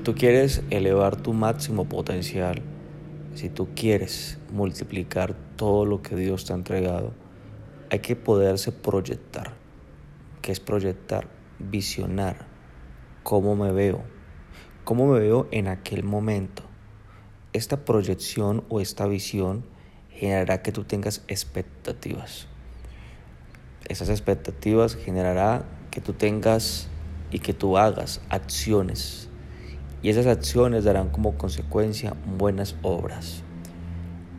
Si tú quieres elevar tu máximo potencial, si tú quieres multiplicar todo lo que Dios te ha entregado, hay que poderse proyectar. ¿Qué es proyectar? Visionar. ¿Cómo me veo? ¿Cómo me veo en aquel momento? Esta proyección o esta visión generará que tú tengas expectativas. Esas expectativas generará que tú tengas y que tú hagas acciones. Y esas acciones darán como consecuencia buenas obras.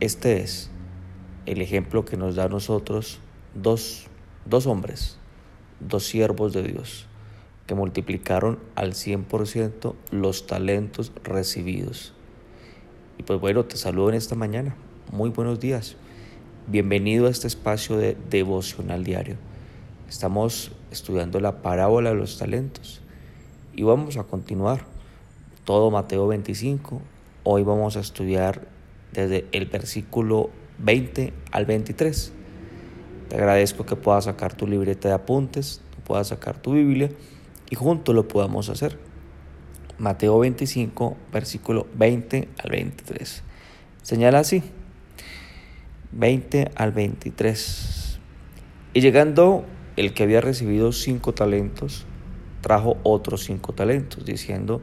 Este es el ejemplo que nos da a nosotros dos, dos hombres, dos siervos de Dios, que multiplicaron al 100% los talentos recibidos. Y pues bueno, te saludo en esta mañana. Muy buenos días. Bienvenido a este espacio de devocional diario. Estamos estudiando la parábola de los talentos y vamos a continuar todo Mateo 25. Hoy vamos a estudiar desde el versículo 20 al 23. Te agradezco que puedas sacar tu libreta de apuntes, puedas sacar tu Biblia y juntos lo podamos hacer. Mateo 25, versículo 20 al 23. Señala así, 20 al 23. Y llegando el que había recibido cinco talentos, trajo otros cinco talentos, diciendo,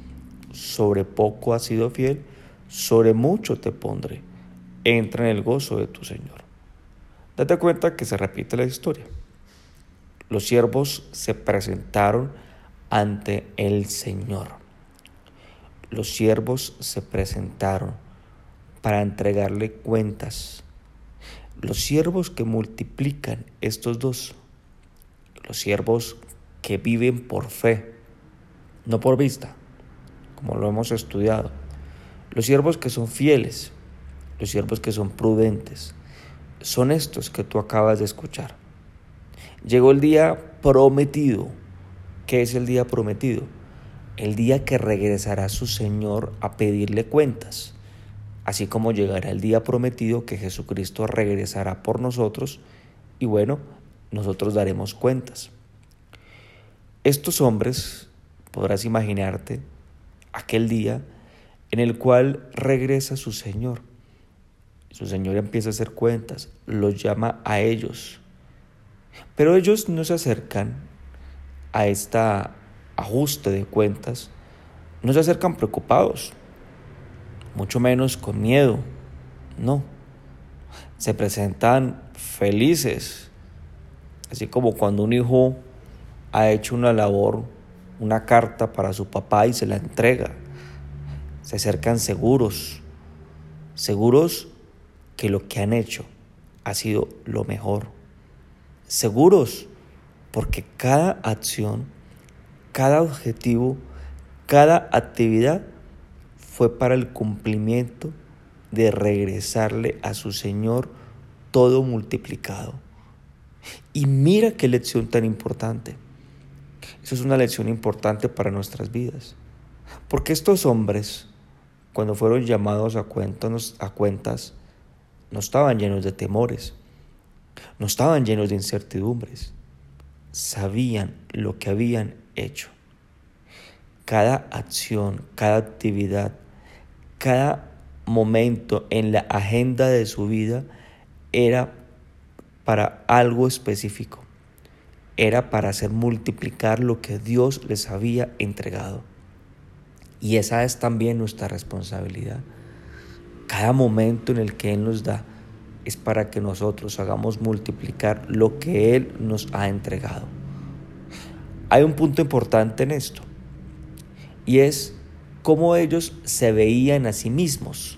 sobre poco has sido fiel, sobre mucho te pondré, entra en el gozo de tu Señor. Date cuenta que se repite la historia. Los siervos se presentaron ante el Señor los siervos se presentaron para entregarle cuentas. Los siervos que multiplican estos dos, los siervos que viven por fe, no por vista, como lo hemos estudiado. Los siervos que son fieles, los siervos que son prudentes, son estos que tú acabas de escuchar. Llegó el día prometido. ¿Qué es el día prometido? el día que regresará su Señor a pedirle cuentas, así como llegará el día prometido que Jesucristo regresará por nosotros y bueno, nosotros daremos cuentas. Estos hombres, podrás imaginarte, aquel día en el cual regresa su Señor. Su Señor empieza a hacer cuentas, los llama a ellos. Pero ellos no se acercan a esta ajuste de cuentas, no se acercan preocupados, mucho menos con miedo, no. Se presentan felices, así como cuando un hijo ha hecho una labor, una carta para su papá y se la entrega. Se acercan seguros, seguros que lo que han hecho ha sido lo mejor. Seguros porque cada acción cada objetivo, cada actividad fue para el cumplimiento de regresarle a su Señor todo multiplicado. Y mira qué lección tan importante. Eso es una lección importante para nuestras vidas. Porque estos hombres, cuando fueron llamados a a cuentas, no estaban llenos de temores, no estaban llenos de incertidumbres, sabían lo que habían hecho. Cada acción, cada actividad, cada momento en la agenda de su vida era para algo específico. Era para hacer multiplicar lo que Dios les había entregado. Y esa es también nuestra responsabilidad. Cada momento en el que Él nos da es para que nosotros hagamos multiplicar lo que Él nos ha entregado. Hay un punto importante en esto y es cómo ellos se veían a sí mismos.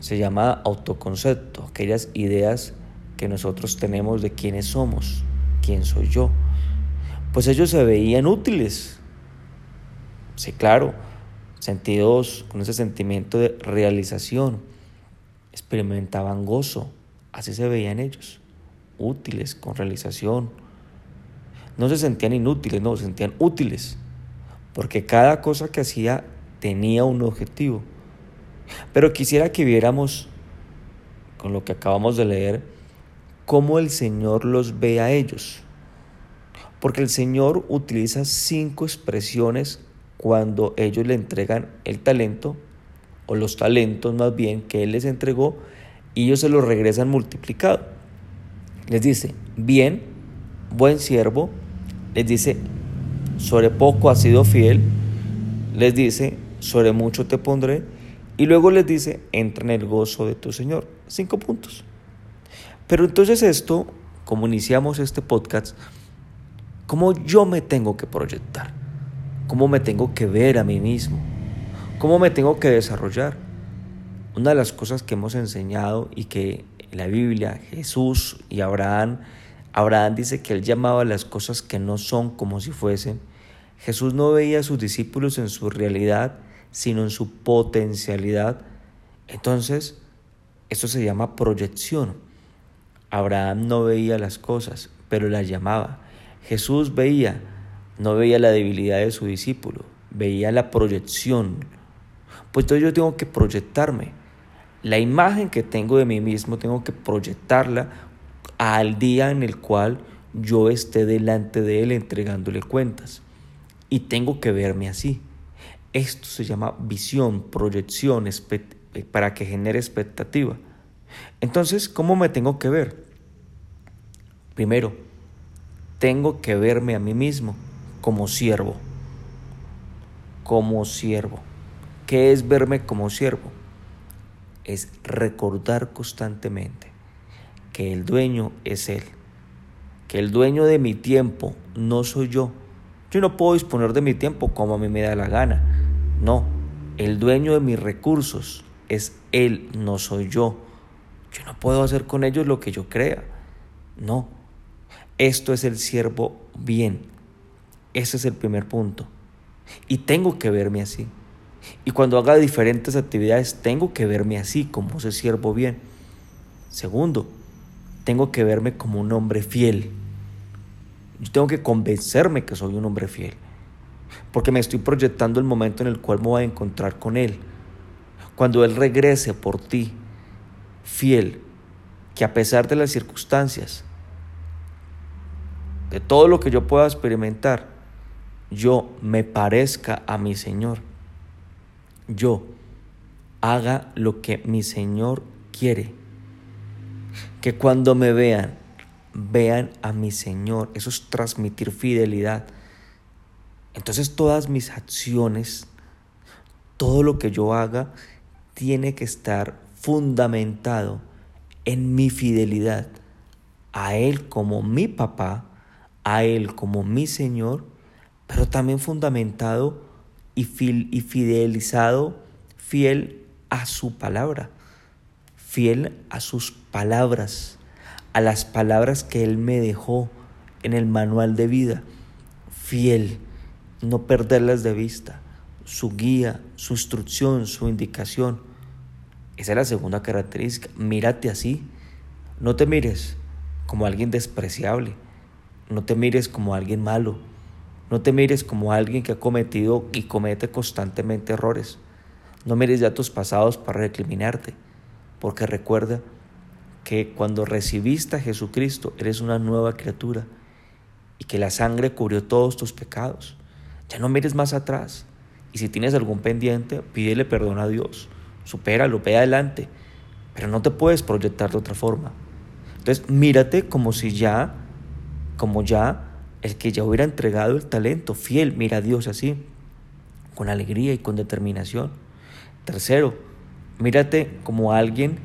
Se llama autoconcepto, aquellas ideas que nosotros tenemos de quiénes somos, quién soy yo. Pues ellos se veían útiles. Sí, claro, sentidos, con ese sentimiento de realización, experimentaban gozo, así se veían ellos, útiles, con realización. No se sentían inútiles, no, se sentían útiles, porque cada cosa que hacía tenía un objetivo. Pero quisiera que viéramos, con lo que acabamos de leer, cómo el Señor los ve a ellos. Porque el Señor utiliza cinco expresiones cuando ellos le entregan el talento, o los talentos más bien, que Él les entregó, y ellos se los regresan multiplicado. Les dice, bien, buen siervo, les dice, sobre poco has sido fiel, les dice, sobre mucho te pondré, y luego les dice, entra en el gozo de tu Señor. Cinco puntos. Pero entonces esto, como iniciamos este podcast, ¿cómo yo me tengo que proyectar? ¿Cómo me tengo que ver a mí mismo? ¿Cómo me tengo que desarrollar? Una de las cosas que hemos enseñado y que la Biblia Jesús y Abraham, Abraham dice que él llamaba las cosas que no son como si fuesen. Jesús no veía a sus discípulos en su realidad, sino en su potencialidad. Entonces, eso se llama proyección. Abraham no veía las cosas, pero las llamaba. Jesús veía, no veía la debilidad de su discípulo, veía la proyección. Pues entonces yo tengo que proyectarme. La imagen que tengo de mí mismo tengo que proyectarla al día en el cual yo esté delante de Él entregándole cuentas. Y tengo que verme así. Esto se llama visión, proyección, para que genere expectativa. Entonces, ¿cómo me tengo que ver? Primero, tengo que verme a mí mismo como siervo. Como siervo. ¿Qué es verme como siervo? Es recordar constantemente que el dueño es Él. Que el dueño de mi tiempo no soy yo. Yo no puedo disponer de mi tiempo como a mí me da la gana. No, el dueño de mis recursos es Él, no soy yo. Yo no puedo hacer con ellos lo que yo crea. No, esto es el siervo bien. Ese es el primer punto. Y tengo que verme así. Y cuando haga diferentes actividades, tengo que verme así, como ese siervo bien. Segundo, tengo que verme como un hombre fiel. Yo tengo que convencerme que soy un hombre fiel. Porque me estoy proyectando el momento en el cual me voy a encontrar con Él. Cuando Él regrese por ti, fiel, que a pesar de las circunstancias, de todo lo que yo pueda experimentar, yo me parezca a mi Señor. Yo haga lo que mi Señor quiere. Que cuando me vean, vean a mi Señor. Eso es transmitir fidelidad. Entonces todas mis acciones, todo lo que yo haga, tiene que estar fundamentado en mi fidelidad a Él como mi papá a Él como mi Señor, pero también fundamentado y, fidelizado, fiel a su palabra, fiel a sus palabras, a las palabras que Él me dejó en el manual de vida, fiel, no perderlas de vista, su guía, su instrucción, su indicación. Esa es la segunda característica. Mírate así. No te mires como alguien despreciable. No te mires como alguien malo. No te mires como alguien que ha cometido y comete constantemente errores. No mires ya tus pasados para recriminarte, porque recuerda que cuando recibiste a Jesucristo eres una nueva criatura y que la sangre cubrió todos tus pecados. Ya no mires más atrás. Y si tienes algún pendiente, pídele perdón a Dios. Supéralo, ve adelante. Pero no te puedes proyectar de otra forma. Entonces, mírate como si ya como ya el que ya hubiera entregado el talento, fiel, mira a Dios así, con alegría y con determinación. Tercero, mírate como alguien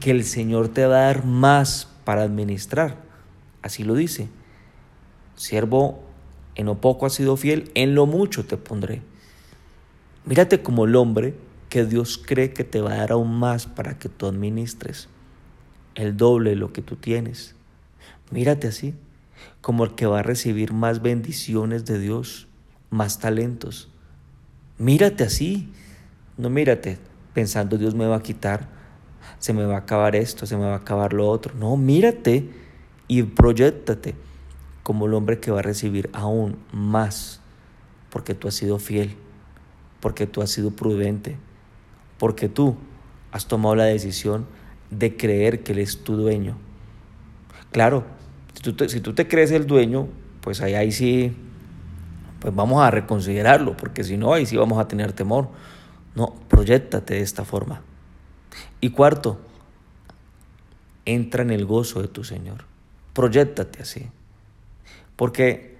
que el Señor te va a dar más para administrar. Así lo dice. Siervo, en lo poco has sido fiel, en lo mucho te pondré. Mírate como el hombre que Dios cree que te va a dar aún más para que tú administres el doble de lo que tú tienes. Mírate así como el que va a recibir más bendiciones de Dios, más talentos. Mírate así. No mírate pensando Dios me va a quitar, se me va a acabar esto, se me va a acabar lo otro. No, mírate y proyectate como el hombre que va a recibir aún más porque tú has sido fiel, porque tú has sido prudente, porque tú has tomado la decisión de creer que Él es tu dueño. Claro, si tú te, crees el dueño, pues ahí, sí, pues vamos a reconsiderarlo, porque si no, ahí sí vamos a tener temor. No, proyectate de esta forma. Y cuarto, entra en el gozo de tu Señor. Proyectate así. Porque,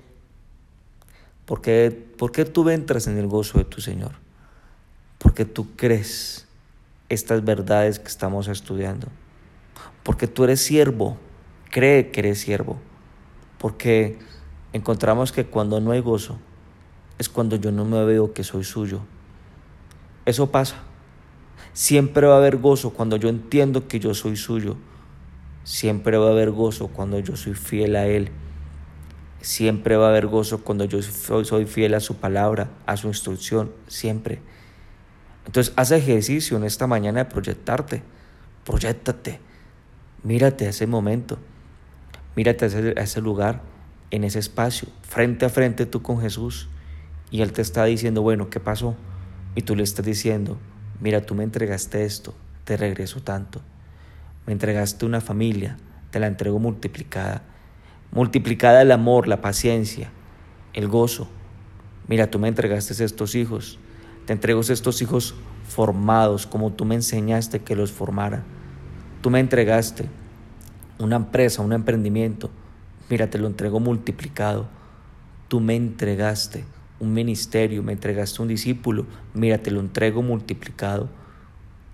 porque, ¿Por qué tú entras en el gozo de tu Señor? Porque tú crees estas verdades que estamos estudiando. Porque tú eres siervo, cree que eres siervo. Porque encontramos que cuando no hay gozo es cuando yo no me veo que soy suyo. Eso pasa. Siempre va a haber gozo cuando yo entiendo que yo soy suyo. Siempre va a haber gozo cuando yo soy fiel a Él. Siempre va a haber gozo cuando yo soy fiel a su palabra, a su instrucción, siempre. Entonces, haz ejercicio en esta mañana de proyectarte. Proyectate. Mírate a ese momento. Mírate a ese, a ese lugar, en ese espacio, frente a frente tú con Jesús. Y Él te está diciendo, bueno, ¿qué pasó? Y tú le estás diciendo, mira, tú me entregaste esto, te regreso tanto. Me entregaste una familia, te la entrego multiplicada. Multiplicada el amor, la paciencia, el gozo. Mira, tú me entregaste estos hijos. Te entrego estos hijos formados como tú me enseñaste que los formara. Tú me entregaste una empresa, un emprendimiento. Mira, te lo entrego multiplicado. Tú me entregaste un ministerio, me entregaste un discípulo, mira, te lo entrego multiplicado.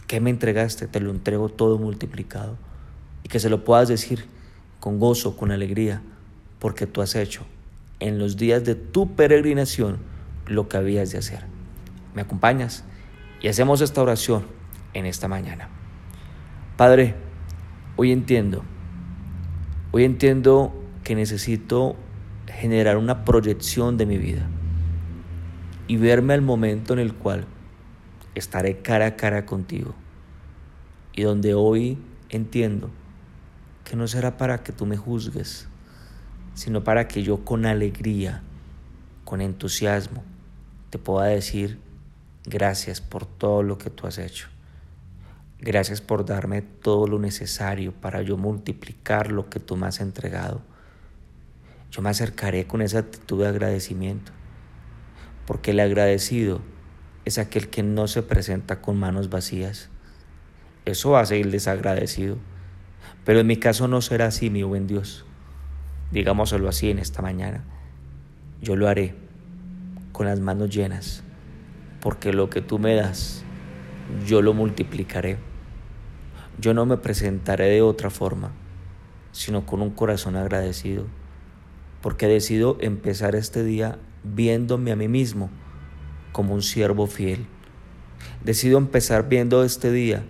¿Qué me entregaste? Te lo entrego todo multiplicado. Y que se lo puedas decir con gozo, con alegría, porque tú has hecho en los días de tu peregrinación lo que habías de hacer. ¿Me acompañas? Y hacemos esta oración en esta mañana. Padre, hoy entiendo, hoy entiendo que necesito generar una proyección de mi vida y verme al momento en el cual estaré cara a cara contigo y donde hoy entiendo que no será para que tú me juzgues, sino para que yo con alegría, con entusiasmo, te pueda decir gracias por todo lo que tú has hecho. Gracias por darme todo lo necesario para yo multiplicar lo que tú me has entregado. Yo me acercaré con esa actitud de agradecimiento porque el agradecido es aquel que no se presenta con manos vacías. Eso hace el desagradecido. Pero en mi caso no será así, mi buen Dios. Digámoslo así en esta mañana. Yo lo haré con las manos llenas, porque lo que tú me das, yo lo multiplicaré. Yo no me presentaré de otra forma, sino con un corazón agradecido, porque decido empezar este día viéndome a mí mismo como un siervo fiel. Decido empezar viendo este día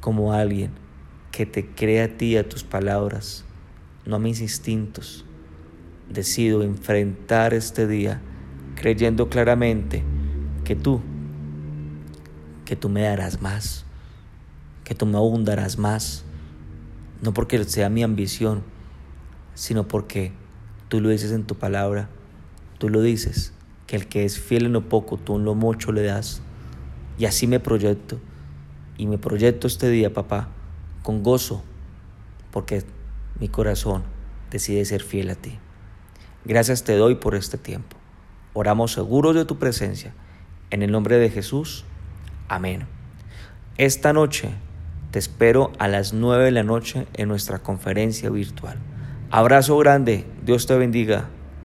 como alguien que te cree a ti, a tus palabras, no a mis instintos. Decido enfrentar este día creyendo claramente que tú, que tú me darás más, que tú me abundarás más, no porque sea mi ambición, sino porque tú lo dices en tu palabra Tú lo dices, que el que es fiel en lo poco, tú en lo mucho le das. Y así me proyecto. Y me proyecto este día, papá, con gozo, porque mi corazón decide ser fiel a ti. Gracias te doy por este tiempo. Oramos seguros de tu presencia. En el nombre de Jesús. Amén. Esta noche te espero a las nueve de la noche en nuestra conferencia virtual. Abrazo grande. Dios te bendiga.